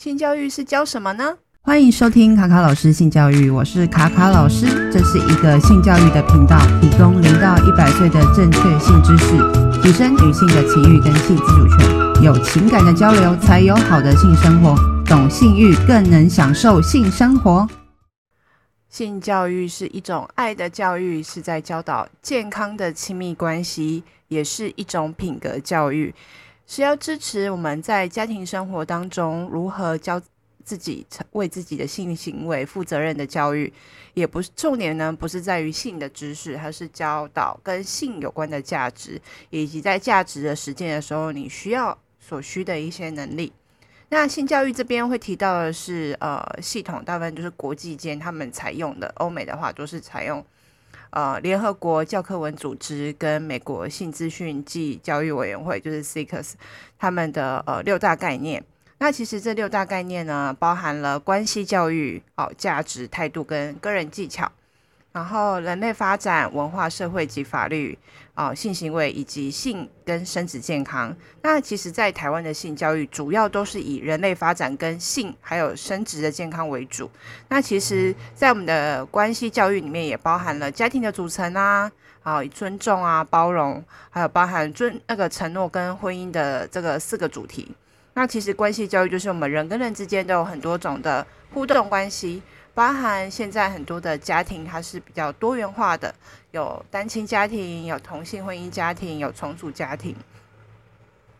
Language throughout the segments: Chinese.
性教育是教什么呢？欢迎收听卡卡老师性教育，我是卡卡老师。这是一个性教育的频道，提供零到一百岁的正确性知识，提升女性的情欲跟性自主权。有情感的交流，才有好的性生活。懂性欲，更能享受性生活。性教育是一种爱的教育，是在教导健康的亲密关系，也是一种品格教育。是要支持我们在家庭生活当中如何教自己为自己的性行为负责任的教育，也不是重点呢，不是在于性的知识，它是教导跟性有关的价值，以及在价值的实践的时候，你需要所需的一些能力。那性教育这边会提到的是，呃，系统大部分就是国际间他们采用的，欧美的话都是采用。呃，联合国教科文组织跟美国性资讯暨教育委员会，就是 CICS，他们的呃六大概念。那其实这六大概念呢，包含了关系教育、哦价值、态度跟个人技巧。然后，人类发展、文化、社会及法律，啊、性行为以及性跟生殖健康。那其实，在台湾的性教育主要都是以人类发展跟性还有生殖的健康为主。那其实，在我们的关系教育里面，也包含了家庭的组成啊，啊，尊重啊，包容，还有包含尊那个承诺跟婚姻的这个四个主题。那其实，关系教育就是我们人跟人之间都有很多种的互动关系。包含现在很多的家庭，它是比较多元化的，有单亲家庭，有同性婚姻家庭，有重组家庭。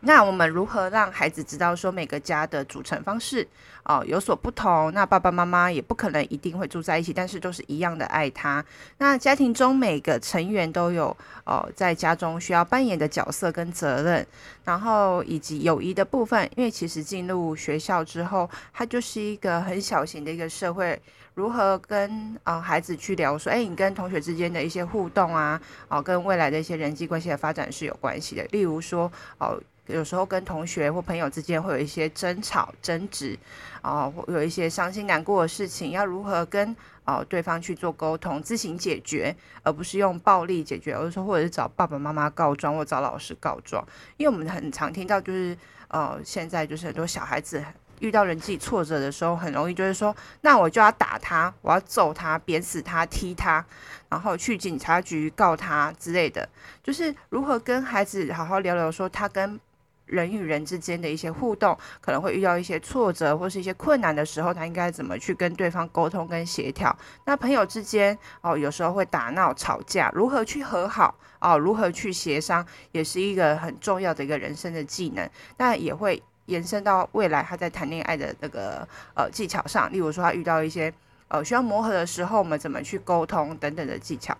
那我们如何让孩子知道说每个家的组成方式哦、有所不同？那爸爸妈妈也不可能一定会住在一起，但是都是一样的爱他。那家庭中每个成员都有哦、在家中需要扮演的角色跟责任，然后以及友谊的部分。因为其实进入学校之后，它就是一个很小型的一个社会，如何跟啊、呃、孩子去聊说，哎，你跟同学之间的一些互动啊，哦、跟未来的一些人际关系的发展是有关系的。例如说哦。有时候跟同学或朋友之间会有一些争吵、争执，啊、呃，会有一些伤心难过的事情，要如何跟啊、呃、对方去做沟通、自行解决，而不是用暴力解决，而是说或者是找爸爸妈妈告状或找老师告状。因为我们很常听到，就是呃，现在就是很多小孩子遇到人际挫折的时候，很容易就是说，那我就要打他，我要揍他、扁死他、踢他，然后去警察局告他之类的。就是如何跟孩子好好聊聊，说他跟人与人之间的一些互动，可能会遇到一些挫折或是一些困难的时候，他应该怎么去跟对方沟通跟协调？那朋友之间哦，有时候会打闹吵架，如何去和好哦？如何去协商，也是一个很重要的一个人生的技能。那也会延伸到未来他在谈恋爱的那个呃技巧上，例如说他遇到一些呃需要磨合的时候，我们怎么去沟通等等的技巧。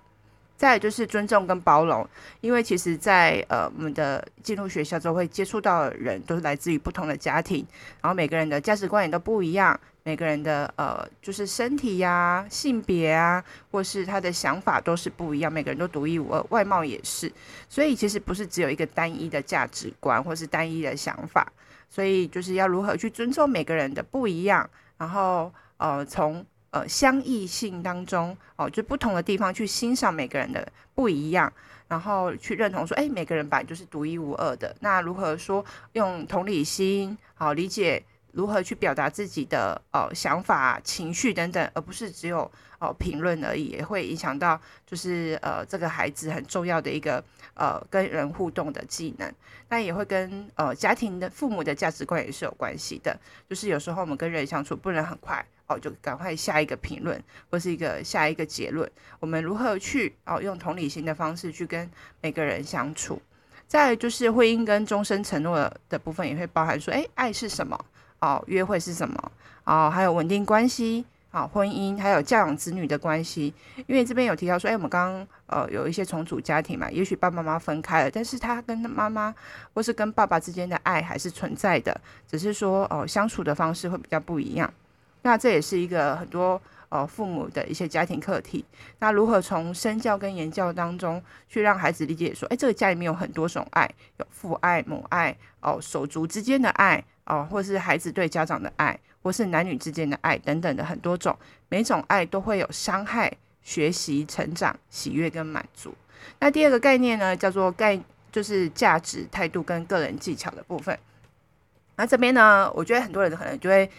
再就是尊重跟包容，因为其实在呃我们的进入学校之后会接触到的人都是来自于不同的家庭，然后每个人的价值观也都不一样，每个人的呃就是身体呀、性别啊，或是他的想法都是不一样，每个人都独一无二，外貌也是，所以其实不是只有一个单一的价值观或是单一的想法，所以就是要如何去尊重每个人的不一样，然后呃从。呃，相异性当中，哦，就不同的地方去欣赏每个人的不一样，然后去认同说，哎，每个人本来就是独一无二的。那如何说用同理心，好理解如何去表达自己的呃想法、情绪等等，而不是只有哦评论而已，也会影响到就是呃这个孩子很重要的一个呃跟人互动的技能。那也会跟呃家庭的父母的价值观也是有关系的，就是有时候我们跟人相处不能很快。哦，就赶快下一个评论，或是一个下一个结论。我们如何去哦，用同理心的方式去跟每个人相处？再就是婚姻跟终身承诺的部分，也会包含说，诶，爱是什么？哦，约会是什么？哦，还有稳定关系，啊、哦，婚姻，还有教养子女的关系。因为这边有提到说，诶，我们刚刚呃有一些重组家庭嘛，也许爸爸妈妈分开了，但是他跟妈妈或是跟爸爸之间的爱还是存在的，只是说哦相处的方式会比较不一样。那这也是一个很多呃父母的一些家庭课题。那如何从身教跟言教当中去让孩子理解说，哎，这个家里面有很多种爱，有父爱、母爱，哦，手足之间的爱，哦，或是孩子对家长的爱，或是男女之间的爱等等的很多种，每种爱都会有伤害、学习、成长、喜悦跟满足。那第二个概念呢，叫做概，就是价值、态度跟个人技巧的部分。那这边呢，我觉得很多人可能就会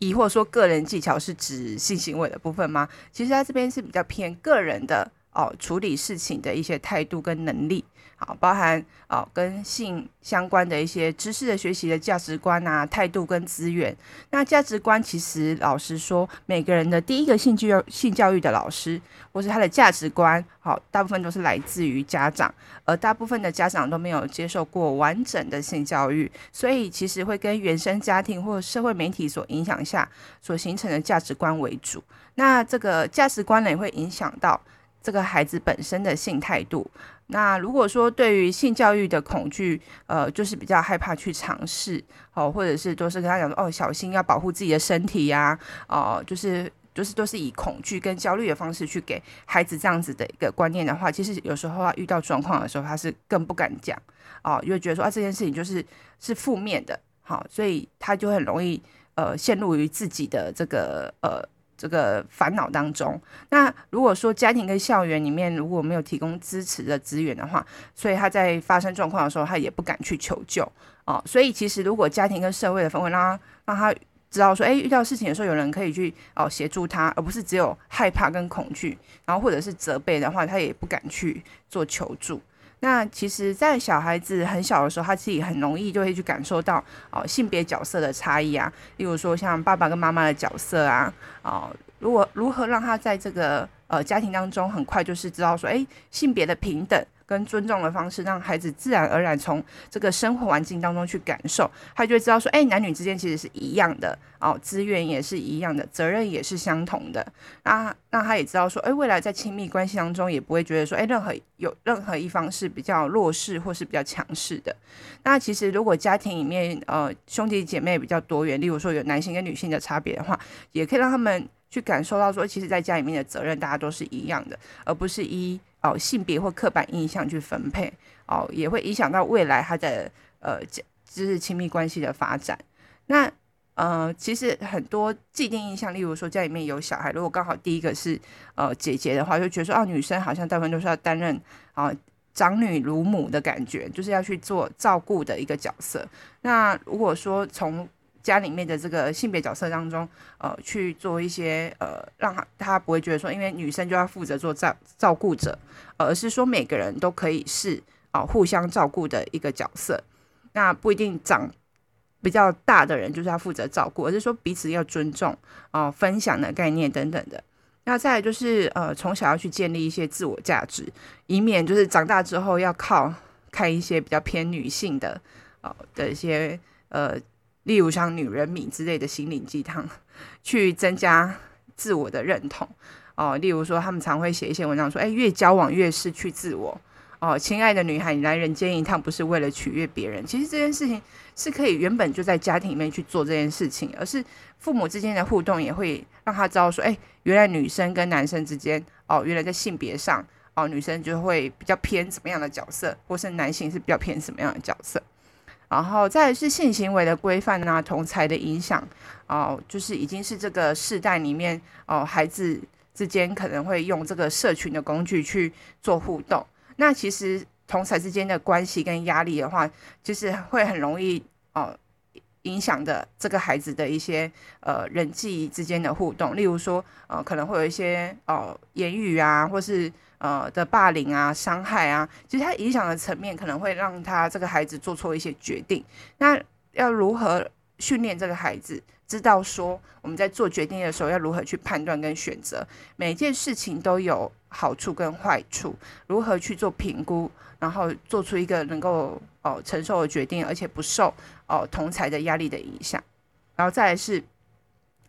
疑惑说，个人技巧是指性行为的部分吗？其实它这边是比较偏个人的哦，处理事情的一些态度跟能力。好，包含哦跟性相关的一些知识的学习的价值观啊、态度跟资源。那价值观其实老实说，每个人的第一个性教育性教育的老师，或是他的价值观，好，大部分都是来自于家长，而大部分的家长都没有接受过完整的性教育，所以其实会跟原生家庭或社会媒体所影响下所形成的价值观为主。那这个价值观呢，也会影响到这个孩子本身的性态度。那如果说对于性教育的恐惧，呃，就是比较害怕去尝试，哦，或者是都是跟他讲说，哦，小心要保护自己的身体呀，哦，就是就是都是以恐惧跟焦虑的方式去给孩子这样子的一个观念的话，其实有时候他遇到状况的时候，他是更不敢讲，哦，因为觉得说啊这件事情就是是负面的，好，所以他就很容易呃陷入于自己的这个呃。这个烦恼当中，那如果说家庭跟校园里面如果没有提供支持的资源的话，所以他在发生状况的时候，他也不敢去求救哦。所以其实如果家庭跟社会的氛围让他让他知道说，哎，遇到事情的时候有人可以去哦协助他，而不是只有害怕跟恐惧，然后或者是责备的话，他也不敢去做求助。那其实，在小孩子很小的时候，他自己很容易就会去感受到哦性别角色的差异啊，例如说像爸爸跟妈妈的角色啊，哦，如果如何让他在这个呃家庭当中很快就是知道说，哎，性别的平等。跟尊重的方式，让孩子自然而然从这个生活环境当中去感受，他就会知道说，哎，男女之间其实是一样的哦，资源也是一样的，责任也是相同的。那那他也知道说，哎，未来在亲密关系当中也不会觉得说，哎，任何有任何一方是比较弱势或是比较强势的。那其实如果家庭里面呃兄弟姐妹比较多元，例如说有男性跟女性的差别的话，也可以让他们去感受到说，其实在家里面的责任大家都是一样的，而不是一。哦，性别或刻板印象去分配，哦，也会影响到未来他的呃，就是亲密关系的发展。那呃，其实很多既定印象，例如说家里面有小孩，如果刚好第一个是呃姐姐的话，就觉得说啊，女生好像大部分都是要担任啊长女如母的感觉，就是要去做照顾的一个角色。那如果说从家里面的这个性别角色当中，呃，去做一些呃，让他他不会觉得说，因为女生就要负责做照照顾者，而是说每个人都可以是啊、呃、互相照顾的一个角色。那不一定长比较大的人就是要负责照顾，而是说彼此要尊重啊、分享的概念等等的。那再就是呃，从小要去建立一些自我价值，以免就是长大之后要靠看一些比较偏女性的哦、呃、的一些呃。例如像女人迷之类的心灵鸡汤，去增加自我的认同哦。例如说，他们常会写一些文章说：“哎，越交往越失去自我哦。”亲爱的女孩，你来人间一趟不是为了取悦别人。其实这件事情是可以原本就在家庭里面去做这件事情，而是父母之间的互动也会让他知道说：“哎，原来女生跟男生之间哦，原来在性别上哦，女生就会比较偏什么样的角色，或是男性是比较偏什么样的角色。”然后再来是性行为的规范啊，同才的影响哦，就是已经是这个世代里面哦，孩子之间可能会用这个社群的工具去做互动。那其实同才之间的关系跟压力的话，就是会很容易哦影响的这个孩子的一些呃人际之间的互动，例如说呃可能会有一些哦言语啊，或是。呃的霸凌啊，伤害啊，其实它影响的层面可能会让他这个孩子做错一些决定。那要如何训练这个孩子，知道说我们在做决定的时候要如何去判断跟选择，每件事情都有好处跟坏处，如何去做评估，然后做出一个能够哦、呃、承受的决定，而且不受哦、呃、同侪的压力的影响。然后再来是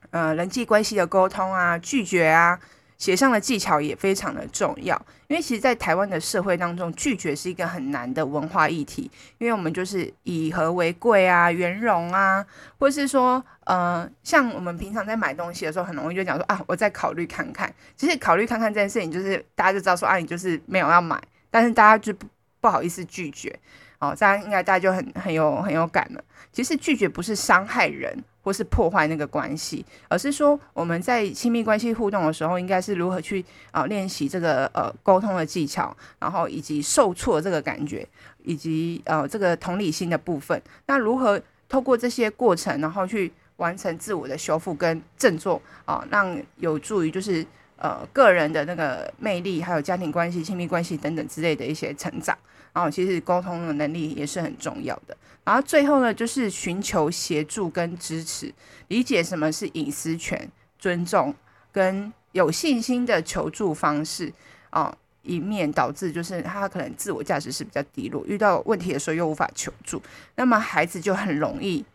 呃人际关系的沟通啊，拒绝啊。协商的技巧也非常的重要，因为其实，在台湾的社会当中，拒绝是一个很难的文化议题，因为我们就是以和为贵啊，圆融啊，或是说，呃，像我们平常在买东西的时候，很容易就讲说啊，我再考虑看看。其实考虑看看这件事情，就是大家就知道说啊，你就是没有要买，但是大家就不不好意思拒绝。哦，这样应该大家就很很有很有感了。其实拒绝不是伤害人。或是破坏那个关系，而是说我们在亲密关系互动的时候，应该是如何去啊练习这个呃沟通的技巧，然后以及受挫这个感觉，以及呃这个同理心的部分。那如何透过这些过程，然后去完成自我的修复跟振作啊，让有助于就是呃个人的那个魅力，还有家庭关系、亲密关系等等之类的一些成长。啊其实沟通的能力也是很重要的。然后最后呢，就是寻求协助跟支持，理解什么是隐私权、尊重跟有信心的求助方式啊，以免导致就是他可能自我价值是比较低落，遇到问题的时候又无法求助，那么孩子就很容易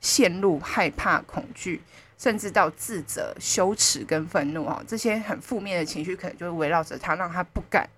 陷入害怕、恐惧，甚至到自责、羞耻跟愤怒啊，这些很负面的情绪可能就会围绕着他，让他不敢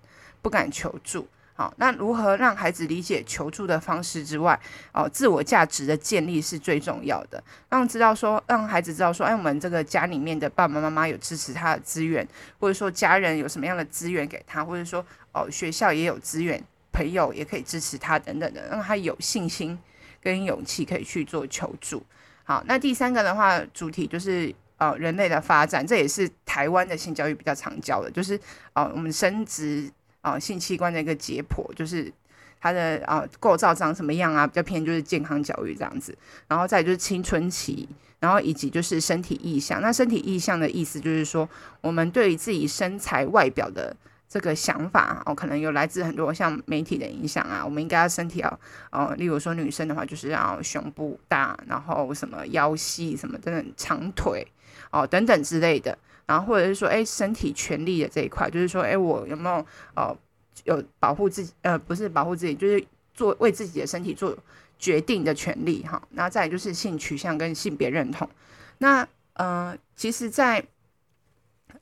不敢求助。好，那如何让孩子理解求助的方式之外，哦，自我价值的建立是最重要的。让知道说，让孩子知道说，哎，我们这个家里面的爸爸妈妈有支持他的资源，或者说家人有什么样的资源给他，或者说哦，学校也有资源，朋友也可以支持他等等的，让他有信心跟勇气可以去做求助。好，那第三个的话，主题就是呃，人类的发展，这也是台湾的性教育比较常教的，就是哦，我们生殖。啊，性器官的一个解剖，就是它的啊构造长什么样啊，比较偏就是健康教育这样子。然后再就是青春期，然后以及就是身体意象。那身体意象的意思就是说，我们对于自己身材外表的这个想法哦，可能有来自很多像媒体的影响啊。我们应该要身体要哦，例如说女生的话，就是要胸部大，然后什么腰细，什么等等长腿哦等等之类的。然后或者是说，哎，身体权利的这一块，就是说，哎，我有没有呃有保护自己？呃，不是保护自己，就是做为自己的身体做决定的权利哈。那再就是性取向跟性别认同。那呃，其实在，在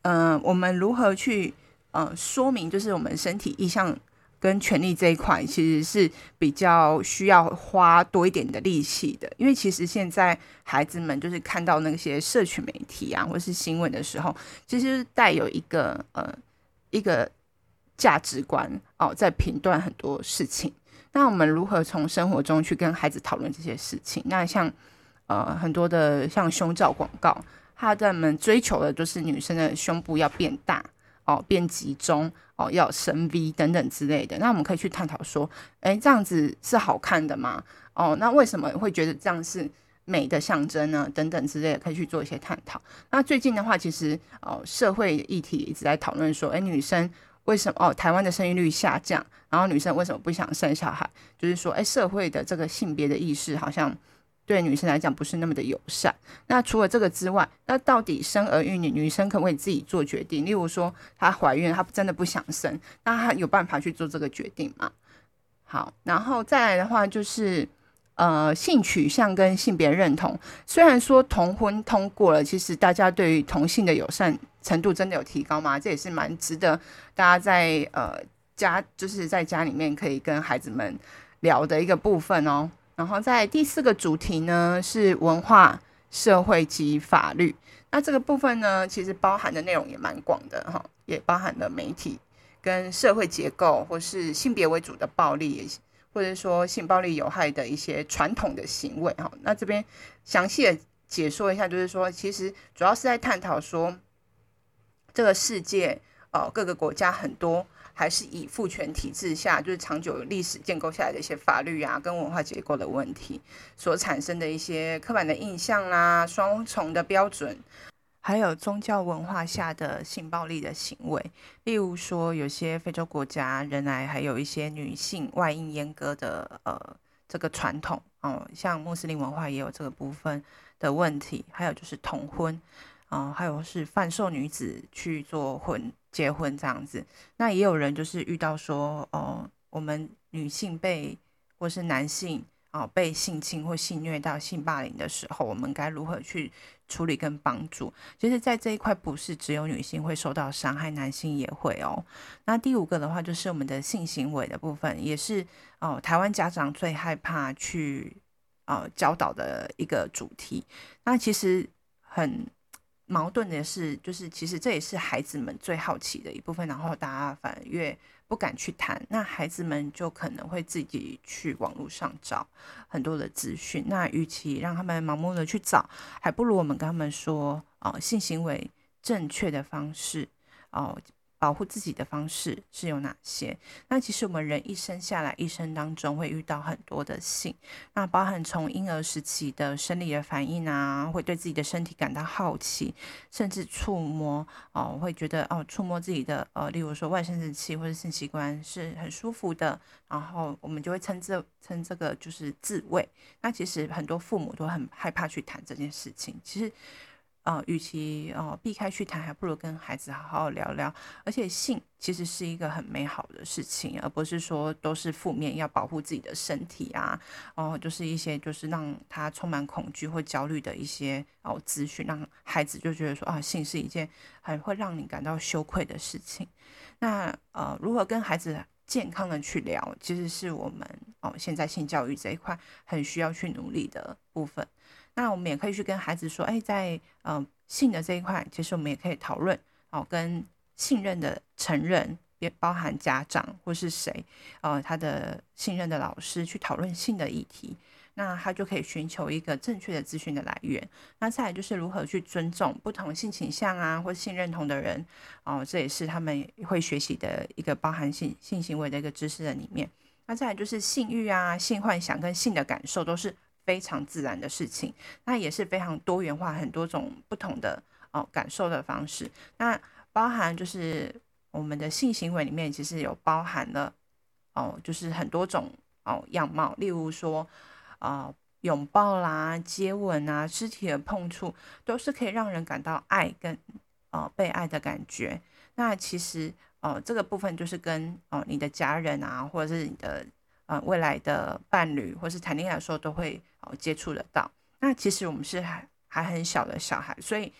呃，我们如何去呃说明，就是我们身体意向。跟权力这一块其实是比较需要花多一点的力气的，因为其实现在孩子们就是看到那些社群媒体啊，或是新闻的时候，其实带有一个呃一个价值观哦，在评断很多事情。那我们如何从生活中去跟孩子讨论这些事情？那像呃很多的像胸罩广告，他们追求的就是女生的胸部要变大。哦，变集中哦，要深 V 等等之类的。那我们可以去探讨说，哎，这样子是好看的吗？哦，那为什么会觉得这样是美的象征呢？等等之类的，可以去做一些探讨。那最近的话，其实哦，社会议题一直在讨论说，哎，女生为什么哦，台湾的生育率下降，然后女生为什么不想生小孩？就是说，哎，社会的这个性别的意识好像。对女生来讲不是那么的友善。那除了这个之外，那到底生儿育女，女生可不可以自己做决定？例如说，她怀孕，她真的不想生，那她有办法去做这个决定吗？好，然后再来的话就是，呃，性取向跟性别认同。虽然说同婚通过了，其实大家对于同性的友善程度真的有提高吗？这也是蛮值得大家在呃家，就是在家里面可以跟孩子们聊的一个部分哦。然后在第四个主题呢，是文化、社会及法律。那这个部分呢，其实包含的内容也蛮广的哈，也包含了媒体跟社会结构，或是性别为主的暴力，也或者说性暴力有害的一些传统的行为哈。那这边详细的解说一下，就是说，其实主要是在探讨说，这个世界呃各个国家很多。还是以父权体制下，就是长久历史建构下来的一些法律啊，跟文化结构的问题所产生的一些刻板的印象啦、啊，双重的标准，还有宗教文化下的性暴力的行为，例如说有些非洲国家仍然还有一些女性外阴阉割的呃这个传统哦，像穆斯林文化也有这个部分的问题，还有就是同婚啊、呃，还有是贩售女子去做婚。结婚这样子，那也有人就是遇到说，哦，我们女性被或是男性啊、哦、被性侵或性虐到性霸凌的时候，我们该如何去处理跟帮助？其实，在这一块不是只有女性会受到伤害，男性也会哦。那第五个的话，就是我们的性行为的部分，也是哦，台湾家长最害怕去呃教导的一个主题。那其实很。矛盾的是，就是其实这也是孩子们最好奇的一部分，然后大家反而越不敢去谈，那孩子们就可能会自己去网络上找很多的资讯。那与其让他们盲目的去找，还不如我们跟他们说，哦，性行为正确的方式，哦，保护自己的方式是有哪些？那其实我们人一生下来，一生当中会遇到很多的性，那包含从婴儿时期的生理的反应啊，会对自己的身体感到好奇，甚至触摸哦，会觉得哦，触摸自己的呃，例如说外生殖器或者性器官是很舒服的，然后我们就会称这称这个就是自慰。那其实很多父母都很害怕去谈这件事情，其实。呃，与其呃避开去谈，还不如跟孩子好好聊聊。而且性其实是一个很美好的事情，而不是说都是负面，要保护自己的身体啊，哦、呃，就是一些就是让他充满恐惧或焦虑的一些哦资讯，让孩子就觉得说啊，性是一件很会让你感到羞愧的事情。那呃，如何跟孩子健康的去聊，其实是我们哦现在性教育这一块很需要去努力的部分。那我们也可以去跟孩子说，哎，在嗯、呃、性的这一块，其实我们也可以讨论哦，跟信任的成人，也包含家长或是谁，呃，他的信任的老师去讨论性的议题，那他就可以寻求一个正确的资讯的来源。那再来就是如何去尊重不同性倾向啊或性认同的人，哦，这也是他们会学习的一个包含性性行为的一个知识的里面。那再来就是性欲啊、性幻想跟性的感受都是。非常自然的事情，那也是非常多元化，很多种不同的哦感受的方式。那包含就是我们的性行为里面，其实有包含了哦，就是很多种哦样貌，例如说啊拥抱啦、接吻啊、肢体的碰触，都是可以让人感到爱跟哦被爱的感觉。那其实哦这个部分就是跟哦你的家人啊，或者是你的。呃，未来的伴侣或是谈恋爱的时候都会哦接触得到。那其实我们是还还很小的小孩，所以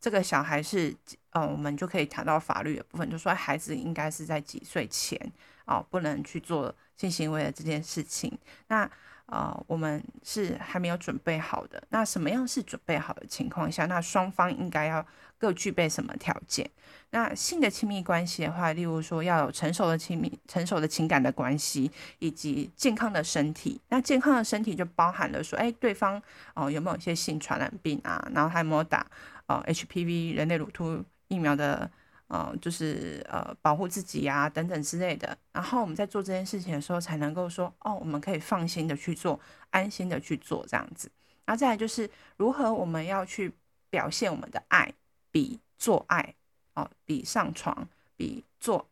这个小孩是呃，我们就可以谈到法律的部分，就说孩子应该是在几岁前哦，不能去做性行为的这件事情。那呃，我们是还没有准备好的。那什么样是准备好的情况下？那双方应该要各具备什么条件？那性的亲密关系的话，例如说要有成熟的亲密、成熟的情感的关系，以及健康的身体。那健康的身体就包含了说，哎，对方哦、有没有一些性传染病啊？然后还有没有打呃 HPV 人类乳突疫苗的？呃，就是呃保护自己呀、等等之类的。然后我们在做这件事情的时候，才能够说，哦，我们可以放心的去做，安心的去做这样子。然后再来就是如何我们要去表现我们的爱，比做爱。哦，比上床，比做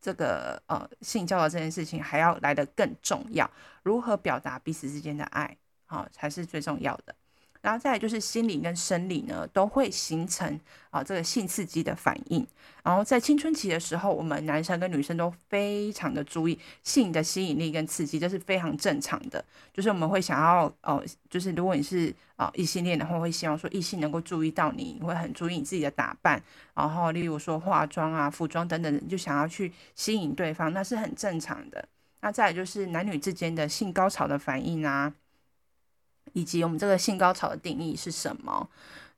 这个呃性交的这件事情还要来得更重要。如何表达彼此之间的爱，好、才是最重要的。然后再来就是心理跟生理呢，都会形成啊这个性刺激的反应。然后在青春期的时候，我们男生跟女生都非常的注意性的吸引力跟刺激，这是非常正常的。就是我们会想要哦，就是如果你是啊异性恋的话，会希望说异性能够注意到你，你会很注意你自己的打扮，然后例如说化妆啊、服装等等，就想要去吸引对方，那是很正常的。那再来就是男女之间的性高潮的反应啊。以及我们这个性高潮的定义是什么？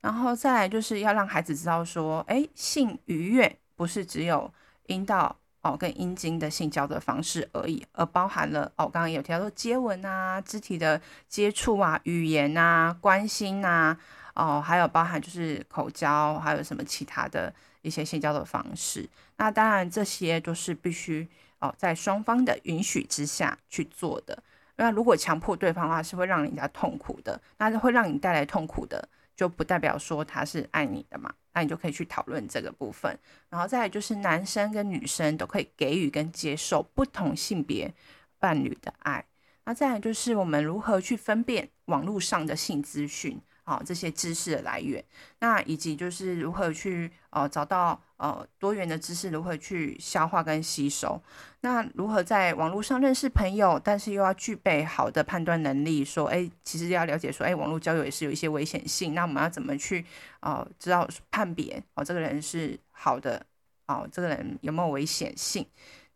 然后再来就是要让孩子知道说，诶，性愉悦不是只有阴道哦跟阴茎的性交的方式而已，而包含了哦，刚刚有提到说接吻啊、肢体的接触啊、语言啊、关心啊，哦，还有包含就是口交，还有什么其他的一些性交的方式。那当然这些都是必须哦在双方的允许之下去做的。那如果强迫对方的话，是会让人家痛苦的。那会让你带来痛苦的，就不代表说他是爱你的嘛。那你就可以去讨论这个部分。然后再来就是男生跟女生都可以给予跟接受不同性别伴侣的爱。那再来就是我们如何去分辨网络上的性资讯。好，这些知识的来源，那以及就是如何去呃找到呃多元的知识，如何去消化跟吸收，那如何在网络上认识朋友，但是又要具备好的判断能力，说，哎，其实要了解说，哎，网络交友也是有一些危险性，那我们要怎么去呃知道判别哦，这个人是好的哦，这个人有没有危险性？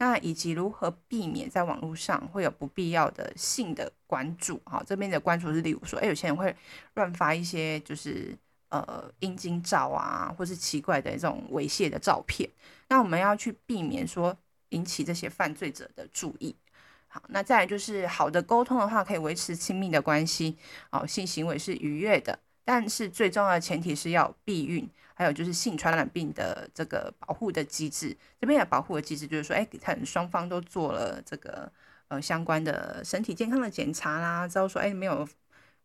那以及如何避免在网络上会有不必要的性的关注？哈，这边的关注是例如说，哎，有些人会乱发一些就是呃阴茎照啊，或是奇怪的这种猥亵的照片。那我们要去避免说引起这些犯罪者的注意。好，那再来就是好的沟通的话，可以维持亲密的关系。哦，性行为是愉悦的。但是最重要的前提是要避孕，还有就是性传染病的这个保护的机制。这边的保护的机制就是说，哎，可能双方都做了这个呃相关的身体健康的检查啦，之后说，哎，没有。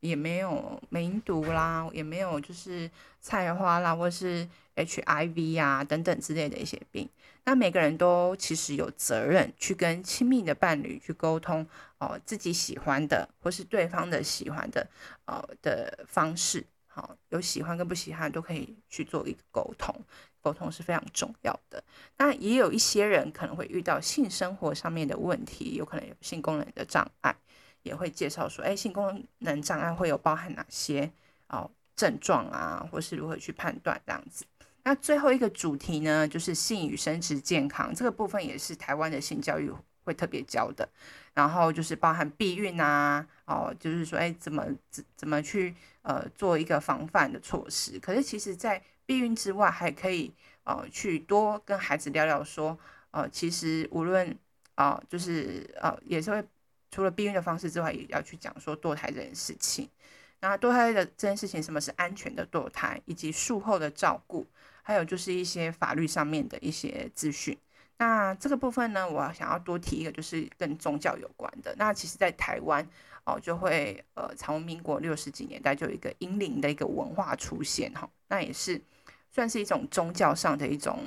也没有梅毒啦，也没有就是菜花啦，或是 HIV 啊等等之类的一些病。那每个人都其实有责任去跟亲密的伴侣去沟通哦，自己喜欢的或是对方的喜欢的哦的方式。好、有喜欢跟不喜欢都可以去做一个沟通，沟通是非常重要的。那也有一些人可能会遇到性生活上面的问题，有可能有性功能的障碍。也会介绍说，哎，性功能障碍会有包含哪些哦症状啊，或是如何去判断这样子。那最后一个主题呢，就是性与生殖健康这个部分，也是台湾的性教育会特别教的。然后就是包含避孕啊，哦，就是说，哎，怎么怎怎么去呃做一个防范的措施。可是其实，在避孕之外，还可以呃去多跟孩子聊聊说，呃，其实无论啊、呃，就是呃也是会。除了避孕的方式之外，也要去讲说堕胎这件事情。那堕胎的这件事情，什么是安全的堕胎，以及术后的照顾，还有就是一些法律上面的一些资讯。那这个部分呢，我想要多提一个，就是跟宗教有关的。那其实，在台湾哦，就会呃，从民国六十几年代就有一个阴灵的一个文化出现哈。那也是算是一种宗教上的一种。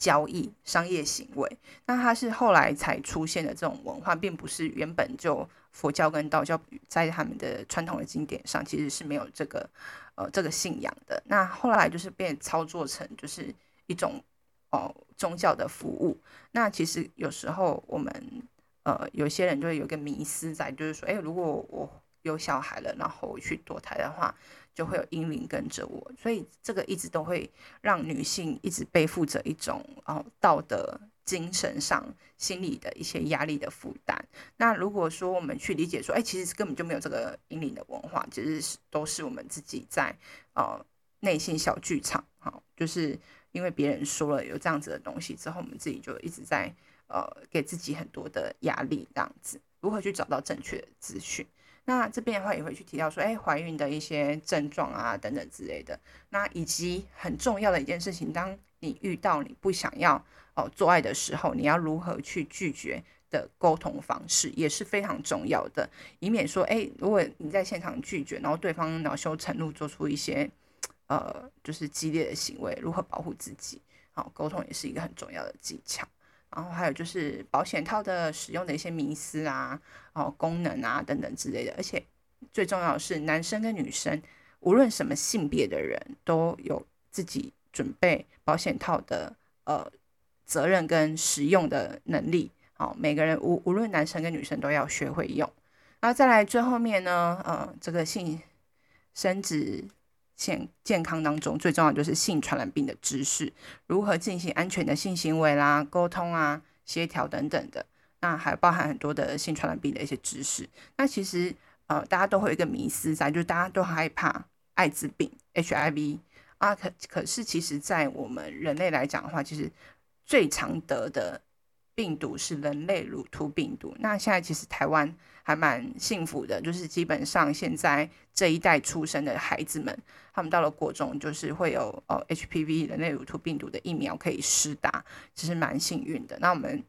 交易商业行为，那它是后来才出现的这种文化，并不是原本就佛教跟道教在他们的传统的经典上其实是没有这个呃这个信仰的。那后来就是被操作成就是一种哦、宗教的服务。那其实有时候我们呃有些人就会有个迷思在，就是说，哎，如果我有小孩了，然后去堕胎的话。就会有阴灵跟着我，所以这个一直都会让女性一直背负着一种哦道德、精神上、心理的一些压力的负担。那如果说我们去理解说，哎，其实根本就没有这个阴灵的文化，其实是都是我们自己在呃内心小剧场，哈，就是因为别人说了有这样子的东西之后，我们自己就一直在呃给自己很多的压力，这样子如何去找到正确的资讯？那这边的话也会去提到说，哎，怀孕的一些症状啊，等等之类的。那以及很重要的一件事情，当你遇到你不想要哦做爱的时候，你要如何去拒绝的沟通方式也是非常重要的，以免说，哎，如果你在现场拒绝，然后对方恼羞成怒，做出一些呃就是激烈的行为，如何保护自己？好，沟通也是一个很重要的技巧。然后还有就是保险套的使用的一些迷思啊，哦，功能啊等等之类的，而且最重要的是，男生跟女生无论什么性别的人都有自己准备保险套的呃责任跟使用的能力。好，每个人无无论男生跟女生都要学会用。然后再来最后面呢，呃，这个性生殖。健健康当中最重要就是性传染病的知识，如何进行安全的性行为啦、沟通啊、协调等等的，那还包含很多的性传染病的一些知识。那其实呃，大家都会有一个迷思在，就是大家都害怕艾滋病 HIV 啊，可可是其实在我们人类来讲的话，其实最常得的病毒是人类乳突病毒。那现在其实台湾还蛮幸福的，就是基本上现在这一代出生的孩子们，他们到了国中就是会有哦 HPV 人类乳突病毒的疫苗可以施打，其实蛮幸运的。那我们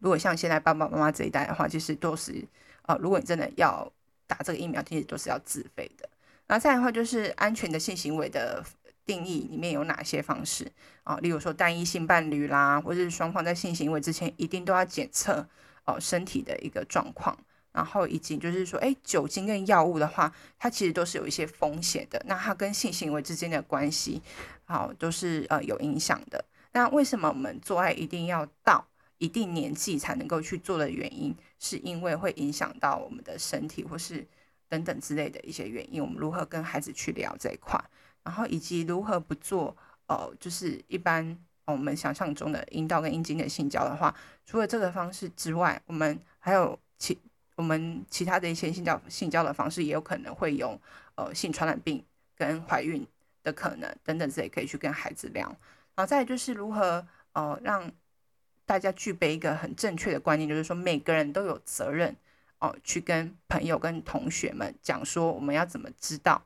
如果像现在爸爸妈妈这一代的话，其实都是呃，如果你真的要打这个疫苗，其实都是要自费的。然后再的话，就是安全的性行为的。定义里面有哪些方式啊？例如说单一性伴侣啦，或者是双方在性行为之前一定都要检测哦身体的一个状况，然后以及就是说，哎，酒精跟药物的话，它其实都是有一些风险的。那它跟性行为之间的关系，好都是呃有影响的。那为什么我们做爱一定要到一定年纪才能够去做的原因，是因为会影响到我们的身体或是等等之类的一些原因。我们如何跟孩子去聊这一块？然后以及如何不做，呃，就是一般我们想象中的阴道跟阴茎的性交的话，除了这个方式之外，我们还有其我们其他的一些性交性交的方式，也有可能会有呃性传染病跟怀孕的可能等等，这也可以去跟孩子聊。然后再就是如何呃让大家具备一个很正确的观念，就是说每个人都有责任哦，去跟朋友、跟同学们讲说，我们要怎么知道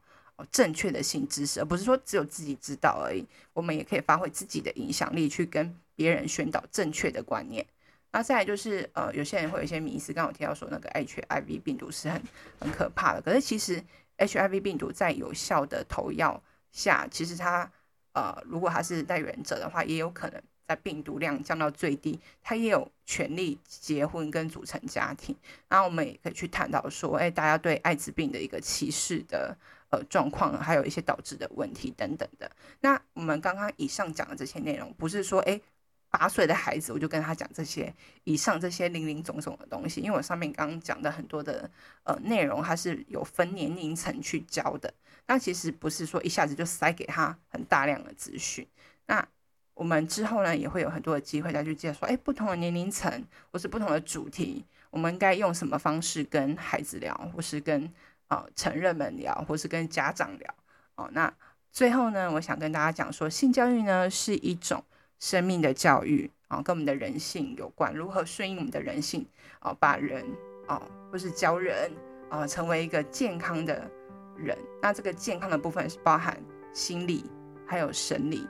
正确的性知识，而不是说只有自己知道而已。我们也可以发挥自己的影响力，去跟别人宣导正确的观念。那再来就是，呃，有些人会有一些迷思，刚刚我提到说那个 HIV 病毒是很很可怕的，可是其实 HIV 病毒在有效的投药下，其实它，呃，如果他是带原者的话，也有可能在病毒量降到最低，他也有权利结婚跟组成家庭。然后我们也可以去探讨说，哎，大家对艾滋病的一个歧视的呃状况，还有一些导致的问题等等的。那我们刚刚以上讲的这些内容，不是说，哎。八岁的孩子，我就跟他讲这些以上这些林林总总的东西，因为我上面刚刚讲的很多的呃内容，它是有分年龄层去教的。那其实不是说一下子就塞给他很大量的资讯。那我们之后呢，也会有很多的机会再去介绍，哎，不同的年龄层或是不同的主题，我们该用什么方式跟孩子聊，或是跟、呃、成人们聊，或是跟家长聊。哦，那最后呢，我想跟大家讲说，性教育呢是一种。生命的教育啊，跟我们的人性有关，如何顺应我们的人性啊，把人啊，或是教人啊，成为一个健康的人。那这个健康的部分是包含心理还有生理